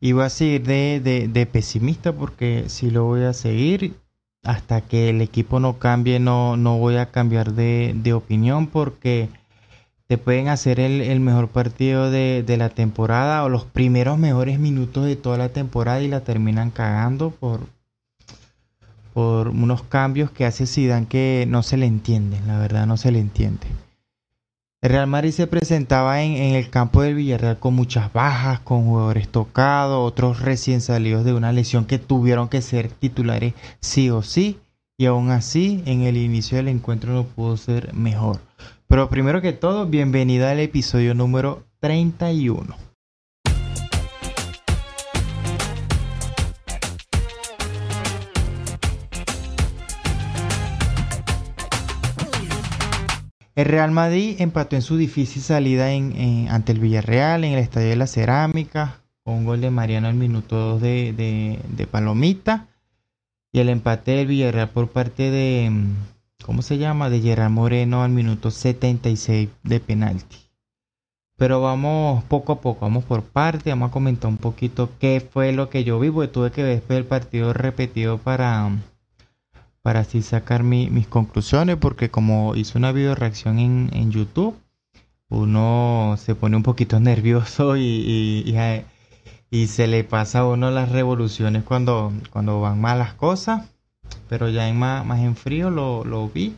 Y voy a seguir de, de, pesimista porque si lo voy a seguir hasta que el equipo no cambie, no, no voy a cambiar de, de opinión porque te pueden hacer el, mejor partido de, de, la temporada o los primeros mejores minutos de toda la temporada y la terminan cagando por, por unos cambios que hace Zidane que no se le entienden, la verdad no se le entiende. Real Madrid se presentaba en, el campo del Villarreal con muchas bajas, con jugadores tocados, otros recién salidos de una lesión que tuvieron que ser titulares sí o sí, y aún así en el inicio del encuentro no pudo ser mejor. Pero primero que todo, bienvenida al episodio número 31. El Real Madrid empató en su difícil salida en, ante el Villarreal en el Estadio de la Cerámica con un gol de Mariano al minuto 2 de, Palomita y el empate del Villarreal por parte de, ¿cómo se llama? De Gerard Moreno al minuto 76 de penalti. Pero vamos poco a poco, vamos por parte, vamos a comentar un poquito qué fue lo que yo vi, porque tuve que ver el partido repetido para, para así sacar mis conclusiones, porque como hice una video reacción en, YouTube, uno se pone un poquito nervioso y, y, se le pasa a uno las revoluciones cuando, cuando van malas cosas, pero ya en más, más en frío lo, lo vi.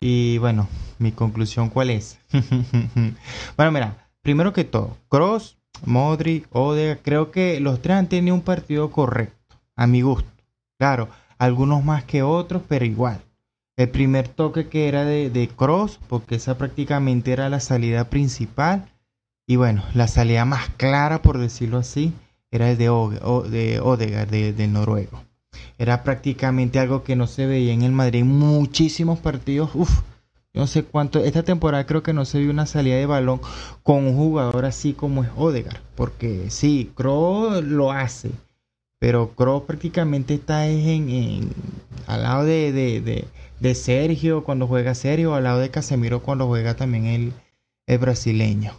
Y bueno, mi conclusión cuál es. bueno, mira, primero que todo, Cross, Modri, Ode, creo que los tres han tenido un partido correcto, a mi gusto. Claro, algunos más que otros, pero igual. El primer toque que era de, Cross, porque esa prácticamente era la salida principal. Y bueno, la salida más clara, por decirlo así, era el de, de Odegaard, del noruego. Era prácticamente algo que no se veía en el Madrid. Muchísimos partidos, uff, no sé cuánto. Esta temporada creo que no se vio una salida de balón con un jugador así como es Odegaard. Porque sí, Kroos lo hace pero Kroos prácticamente está en, al lado de, Sergio cuando juega Sergio, al lado de Casemiro cuando juega también el, el brasileño.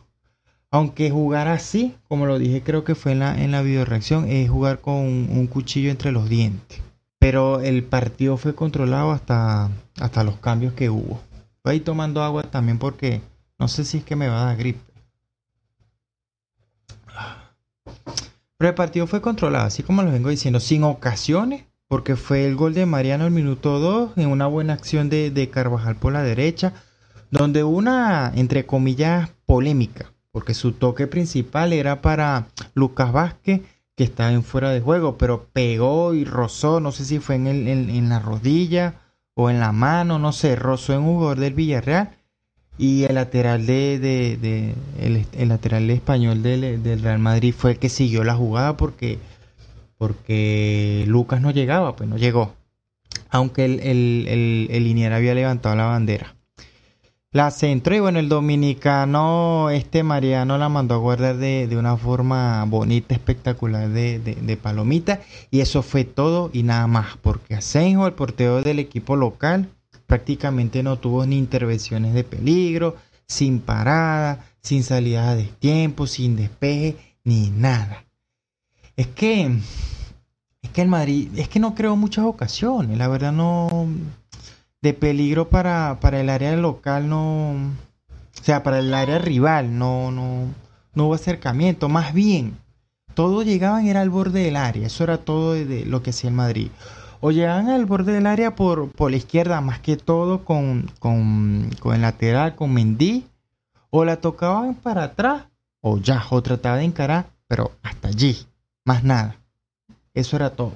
Aunque jugar así, como lo dije, creo que fue en la, en la videoreacción, es jugar con un, cuchillo entre los dientes. Pero el partido fue controlado hasta, hasta los cambios que hubo. Voy tomando agua también porque no sé si es que me va a dar gripe. Pero el partido fue controlado, así como lo vengo diciendo, sin ocasiones, porque fue el gol de Mariano al minuto 2 en una buena acción de, Carvajal por la derecha, donde una, entre comillas, polémica, porque su toque principal era para Lucas Vázquez, que estaba en fuera de juego, pero pegó y rozó, no sé si fue en, el, en la rodilla o en la mano, no sé, rozó en un jugador del Villarreal y el lateral de, de, el, lateral español del, Real Madrid fue el que siguió la jugada porque porque Lucas no llegaba, pues no llegó. Aunque el, el, el, había levantado la bandera. La centro y bueno, el dominicano, este Mariano la mandó a guardar de, de una forma bonita, espectacular de, de, palomita. Y eso fue todo y nada más, porque Asenjo, el portero del equipo local, prácticamente no tuvo ni intervenciones de peligro, sin parada, sin salida de tiempo, sin despeje, ni nada. Es que, es que el Madrid, es que no creó muchas ocasiones, la verdad no, de peligro para, para el área local no, o sea, para el área rival no, no, no hubo acercamiento, más bien, todos llegaban era al borde del área, eso era todo de lo que hacía el Madrid o llegaban al borde del área por, por la izquierda, más que todo con, con, con el lateral, con Mendy, o la tocaban para atrás, o ya, o trataba de encarar, pero hasta allí, más nada. Eso era todo.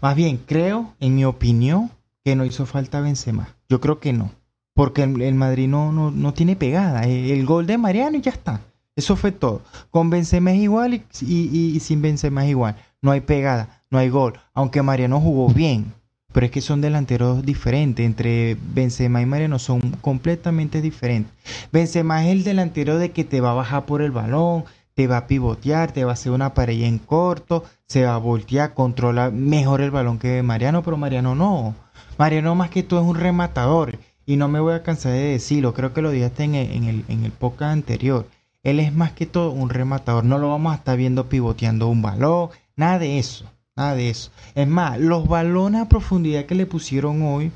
Más bien, creo, en mi opinión, que no hizo falta Benzema. Yo creo que no. Porque el, Madrid no, no, tiene pegada. El, gol de Mariano y ya está. Eso fue todo. Con Benzema es igual y, y, y sin Benzema es igual. No hay pegada no hay gol. Aunque Mariano jugó bien, pero es que son delanteros diferentes. Entre Benzema y Mariano son completamente diferentes. Benzema es el delantero de que te va a bajar por el balón, te va a pivotear, te va a hacer una pared en corto, se va a voltear, controla mejor el balón que Mariano, pero Mariano no. Mariano más que todo es un rematador. Y no me voy a cansar de decirlo, creo que lo dijiste en el, en el, en el podcast anterior. Él es más que todo un rematador. No lo vamos a estar viendo pivoteando un balón. Nada de eso. Nada de eso. Es más, los balones a profundidad que le pusieron hoy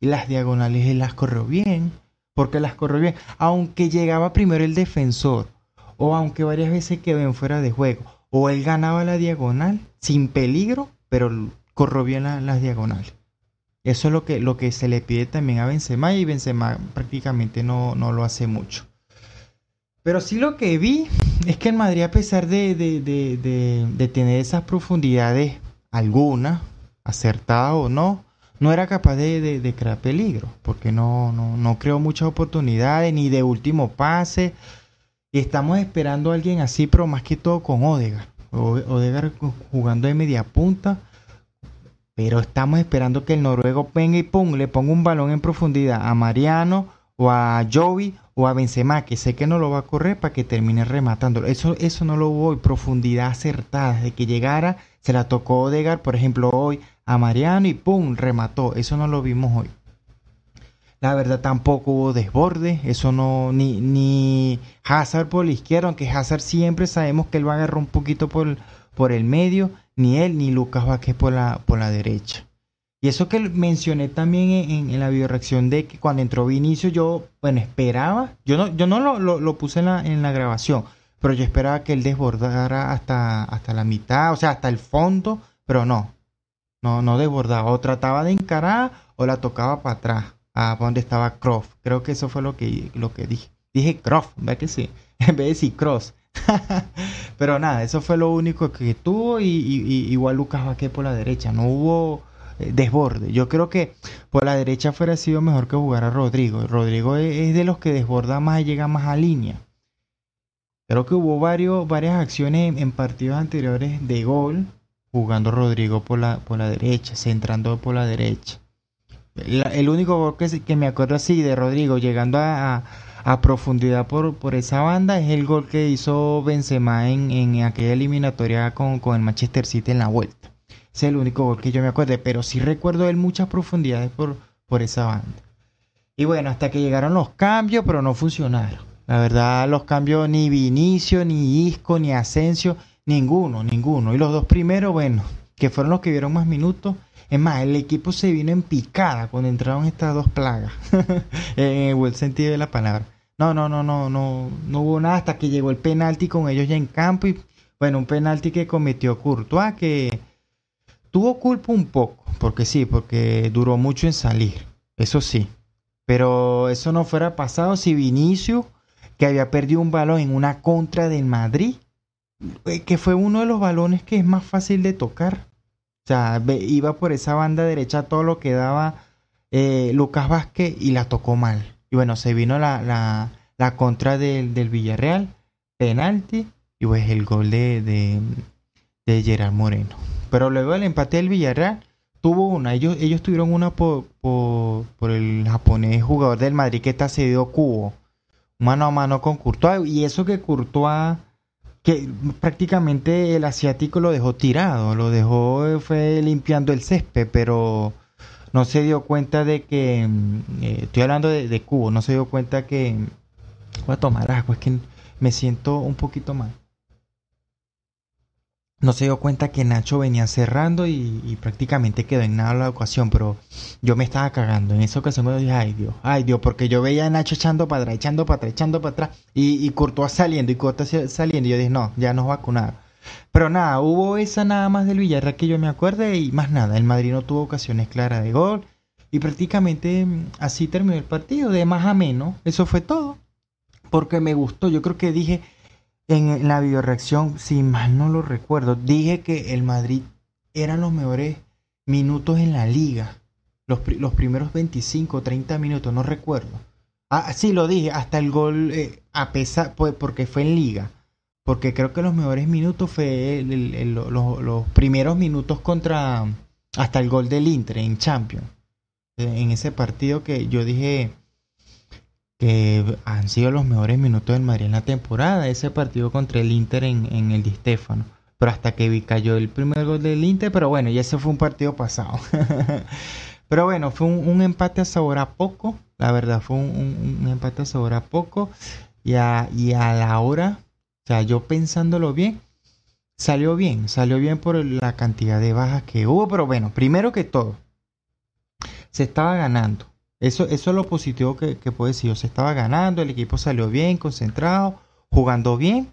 y las diagonales él las corrió bien. Porque las corrió bien. Aunque llegaba primero el defensor. O aunque varias veces quedó fuera de juego. O él ganaba la diagonal sin peligro. Pero corrió bien las diagonales. Eso es lo que, lo que se le pide también a Benzema. Y Benzema prácticamente no, no lo hace mucho. Pero sí lo que vi es que en Madrid, a pesar de, de, tener esas profundidades, algunas, acertadas o no, no era capaz de, crear peligro, porque no, no, no creó muchas oportunidades, ni de último pase. Y estamos esperando a alguien así, pero más que todo con Odegar. Odegar jugando de media punta. Pero estamos esperando que el noruego venga y pum, le ponga un balón en profundidad a Mariano o a Jovi o a Benzema, que sé que no lo va a correr para que termine rematándolo. Eso, eso no lo hubo profundidad acertada, de que llegara, se la tocó Odegar, por ejemplo, hoy a Mariano y ¡pum! remató. Eso no lo vimos hoy. La verdad tampoco hubo desborde, eso no, ni, ni Hazard por la izquierda, aunque Hazard siempre sabemos que él va a agarrar un poquito por, por el medio, ni él ni Lucas Vázquez por la, por la derecha. Y eso que mencioné también en, la bioreacción de que cuando entró Vinicio yo, bueno, esperaba, yo no, yo no lo, lo, puse en la, en la, grabación, pero yo esperaba que él desbordara hasta, hasta la mitad, o sea, hasta el fondo, pero no, no, no desbordaba, o trataba de encarar o la tocaba para atrás, a donde estaba Croft. Creo que eso fue lo que, lo que dije. Dije Croft, ¿verdad que sí? En vez de decir Cross. pero nada, eso fue lo único que tuvo y, igual Lucas Vaque por la derecha, no hubo desborde. Yo creo que por la derecha fuera sido mejor que jugar a Rodrigo. Rodrigo es, de los que desborda más y llega más a línea. Creo que hubo varios, varias acciones en, partidos anteriores de gol jugando Rodrigo por la, por la derecha, centrando por la derecha. el único gol que, que, me acuerdo así de Rodrigo llegando a, a, profundidad por, por, esa banda es el gol que hizo Benzema en, en aquella eliminatoria con, con el Manchester City en la vuelta es el único gol que yo me acuerde, pero sí recuerdo él muchas profundidades por, por esa banda. Y bueno, hasta que llegaron los cambios, pero no funcionaron. La verdad, los cambios ni Vinicio, ni Isco, ni Asensio, ninguno, ninguno. Y los dos primeros, bueno, que fueron los que vieron más minutos. Es más, el equipo se vino en picada cuando entraron estas dos plagas, en el buen sentido de la palabra. No, no, no, no, no, no hubo nada hasta que llegó el penalti con ellos ya en campo y bueno, un penalti que cometió Courtois que Tuvo culpa un poco, porque sí, porque duró mucho en salir, eso sí. Pero eso no fuera pasado si Vinicio, que había perdido un balón en una contra del Madrid, eh, que fue uno de los balones que es más fácil de tocar. O sea, iba por esa banda derecha todo lo que daba eh, Lucas Vázquez y la tocó mal. Y bueno, se vino la, la, la contra del, del, Villarreal, penalti, y pues el gol de, de Gerard Moreno. Pero luego el empate del Villarreal tuvo una. Ellos, ellos tuvieron una por, por, el japonés jugador del Madrid que está cedido Cubo. Mano a mano con Courtois. Y eso que Courtois, que prácticamente el asiático lo dejó tirado. Lo dejó, fue limpiando el césped, pero no se dio cuenta de que. Mm, eh, estoy hablando de, de Cubo. No se dio cuenta que. Voy a tomar agua, es que me siento un poquito mal no se dio cuenta que Nacho venía cerrando y, prácticamente quedó en nada la ocasión, pero yo me estaba cagando. En esa ocasión me dije, ay Dios, ay Dios, porque yo veía a Nacho echando para atrás, echando para atrás, echando para atrás, y, y saliendo, y Courtois saliendo, y yo dije, no, ya nos vacunaron. Pero nada, hubo esa nada más del Villarreal que yo me acuerde, y más nada, el Madrid no tuvo ocasiones claras de gol, y prácticamente mm, así terminó el partido, de más a menos, eso fue todo, porque me gustó, yo creo que dije en la videoreacción, si mal no lo recuerdo, dije que el Madrid eran los mejores minutos en la liga. Los, los primeros 25 o 30 minutos, no recuerdo. Ah, sí, lo dije, hasta el gol, eh, a pesar, pues, porque fue en liga. Porque creo que los mejores minutos fue los primeros minutos contra, hasta el gol del Inter en Champions. En ese partido que yo dije, que han sido los mejores minutos del Madrid en la temporada, ese partido contra el Inter en, el Di Stefano. Pero hasta que vi cayó el primer gol del Inter, pero bueno, ya ese fue un partido pasado. pero bueno, fue un, empate a sabor a poco, la verdad fue un, empate a sabor a poco. y a, y a la hora, o sea, yo pensándolo bien, salió bien, salió bien por la cantidad de bajas que hubo, pero bueno, primero que todo, se estaba ganando. Eso, eso es lo positivo que, que decir. Se estaba ganando, el equipo salió bien, concentrado, jugando bien.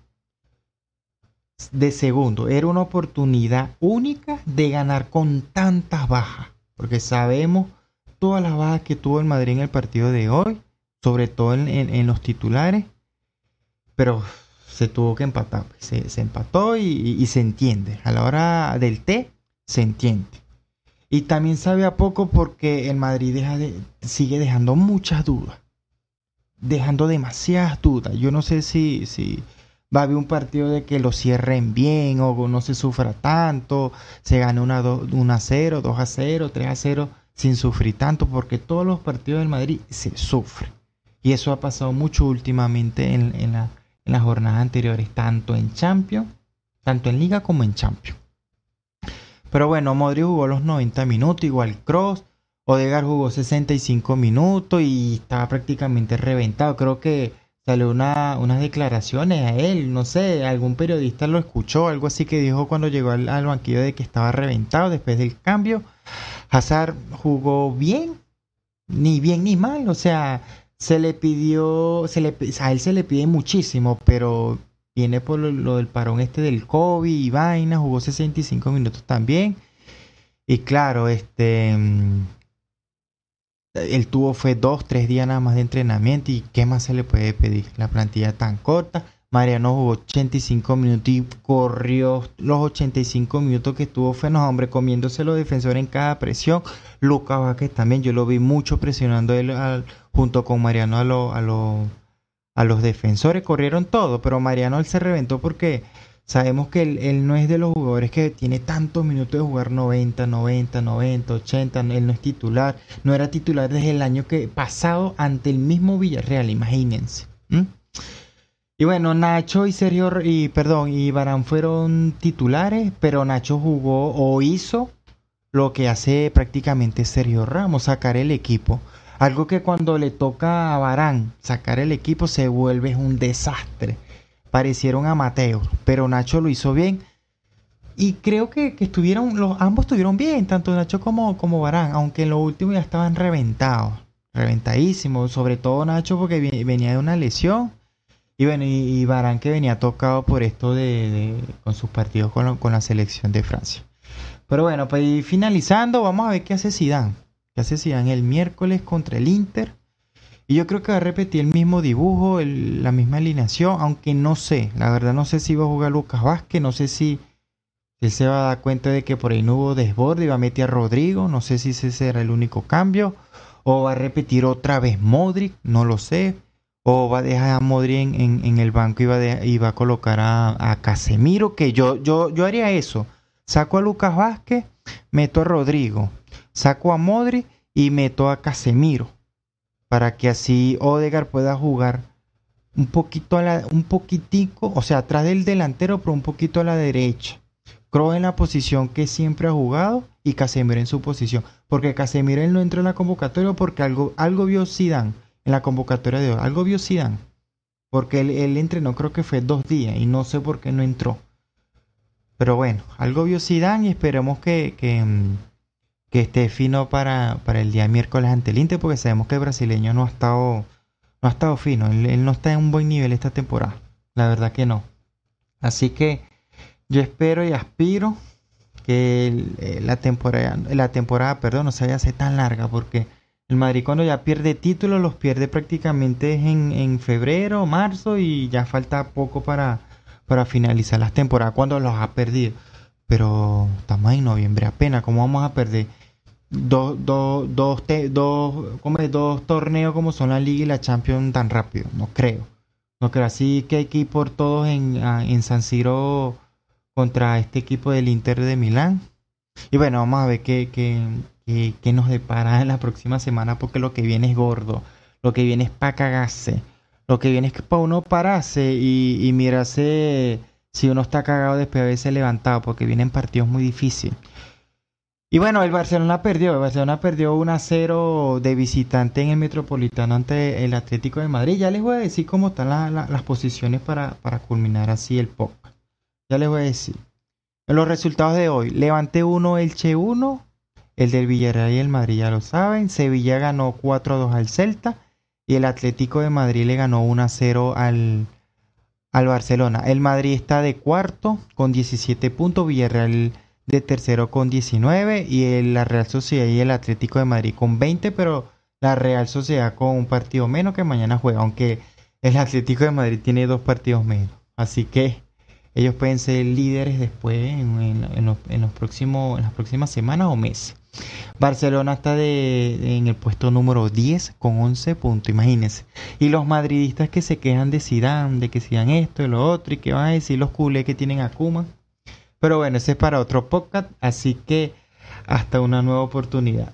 De segundo, era una oportunidad única de ganar con tantas bajas. Porque sabemos todas las bajas que tuvo el Madrid en el partido de hoy, sobre todo en, los titulares. Pero se tuvo que empatar. Se, se empató y, y, se entiende. A la hora del té, se entiende. Y también sabe a poco porque el Madrid sigue dejando muchas dudas. Dejando demasiadas dudas. Yo no sé si, si va a haber un partido de que lo cierren bien o no se sufra tanto. Se gane una, 1 a 0, 2 a 0, 3 a 0 sin sufrir tanto porque todos los partidos del Madrid se sufren. Y eso ha pasado mucho últimamente en, en las jornadas anteriores, tanto en Champions, tanto en Liga como en Champions. Pero bueno, Modric jugó los 90 minutos, igual Cross. Odegar jugó 65 minutos y estaba prácticamente reventado. Creo que salió una, unas declaraciones a él, no sé, algún periodista lo escuchó, algo así que dijo cuando llegó al, banquillo de que estaba reventado después del cambio. Hazard jugó bien, ni bien ni mal, o sea, se le pidió, se le, a él se le pide muchísimo, pero Viene por lo, del parón este del COVID y vaina, jugó 65 minutos también. Y claro, este. Mm, el tuvo fue dos, tres días nada más de entrenamiento. ¿Y qué más se le puede pedir? La plantilla tan corta. Mariano jugó 85 minutos y corrió los 85 minutos que estuvo fue, no, hombre, comiéndose los defensores en cada presión. Lucas Vázquez también, yo lo vi mucho presionando él junto con Mariano a los lo, a los defensores, corrieron todo, pero Mariano él se reventó porque sabemos que él, no es de los jugadores que tiene tantos minutos de jugar 90, 90, 90, 80, él no es titular, no era titular desde el año que pasado ante el mismo Villarreal, imagínense. Y bueno, Nacho y Sergio y perdón, y Barán fueron titulares, pero Nacho jugó o hizo lo que hace prácticamente Sergio Ramos, sacar el equipo. Algo que cuando le toca a Barán sacar el equipo se vuelve un desastre. Parecieron a Mateo, pero Nacho lo hizo bien. Y creo que, estuvieron, los, ambos estuvieron bien, tanto Nacho como, como Barán, aunque en lo último ya estaban reventados, reventadísimos, sobre todo Nacho porque venía de una lesión. Y bueno, y, Barán que venía tocado por esto de, con sus partidos con, con, la selección de Francia. Pero bueno, pues finalizando, vamos a ver qué hace Zidane que hace el miércoles contra el Inter. Y yo creo que va a repetir el mismo dibujo, la misma alineación, aunque no sé, la verdad no sé si va a jugar Lucas Vázquez, no sé si él se va a dar cuenta de que por ahí no hubo desborde y va a meter a Rodrigo, no sé si ese será el único cambio, o va a repetir otra vez Modric, no lo sé, o va a dejar a Modric en, el banco y va, a, a colocar a, a, Casemiro, que yo, yo, yo haría eso, saco a Lucas Vázquez, meto a Rodrigo, saco a Modri y meto a Casemiro para que así Odegar pueda jugar un poquito a la, un poquitico, o sea, atrás del delantero, pero un poquito a la derecha. Kroos en la posición que siempre ha jugado y Casemiro en su posición, porque Casemiro él no entró en la convocatoria porque algo, algo vio Zidane en la convocatoria de hoy, algo vio Zidane, porque él, entrenó creo que fue dos días y no sé por qué no entró. Pero bueno, algo vio Zidane y esperemos que, que mm, que esté fino para, para el día miércoles ante el Inter, porque sabemos que el brasileño no ha estado, no ha estado fino, él, no está en un buen nivel esta temporada, la verdad que no. Así que yo espero y aspiro que eh, la temporada, la temporada, perdón, no se vaya a tan larga, porque el Madrid cuando ya pierde títulos los pierde prácticamente en, en febrero, marzo y ya falta poco para, para finalizar las temporadas cuando los ha perdido. Pero estamos en noviembre apenas, ¿cómo vamos a perder? Dos, dos, dos, dos, como dos torneos como son la Liga y la Champions tan rápido. No creo. No creo. Así que hay que ir por todos en, en San Siro contra este equipo del Inter de Milán. Y bueno, vamos a ver qué, qué, qué, nos depara en la próxima semana porque lo que viene es gordo. Lo que viene es para cagarse. Lo que viene es para uno pararse y, y mirarse si uno está cagado después de haberse levantado porque vienen partidos muy difíciles. Y bueno, el Barcelona perdió. El Barcelona perdió 1 a 0 de visitante en el Metropolitano ante el Atlético de Madrid. Ya les voy a decir cómo están las posiciones para, para culminar así el POC. Ya les voy a decir. Los resultados de hoy. Levante 1, Elche 1. El del Villarreal y el Madrid ya lo saben. Sevilla ganó 4-2 al Celta. Y el Atlético de Madrid le ganó 1-0 al, al Barcelona. El Madrid está de cuarto con 17 puntos. Villarreal de tercero con 19 y la Real Sociedad y el Atlético de Madrid con 20, pero la Real Sociedad con un partido menos que mañana juega, aunque el Atlético de Madrid tiene dos partidos menos. Así que ellos pueden ser líderes después en, los, próximos, en las próximas semanas o meses. Barcelona está de, en el puesto número 10 con 11 puntos, imagínense. Y los madridistas que se quejan de Zidane, de que sigan esto y lo otro, y que van a decir los culés que tienen a Kuma. Pero bueno, ese es para otro podcast, así que hasta una nueva oportunidad.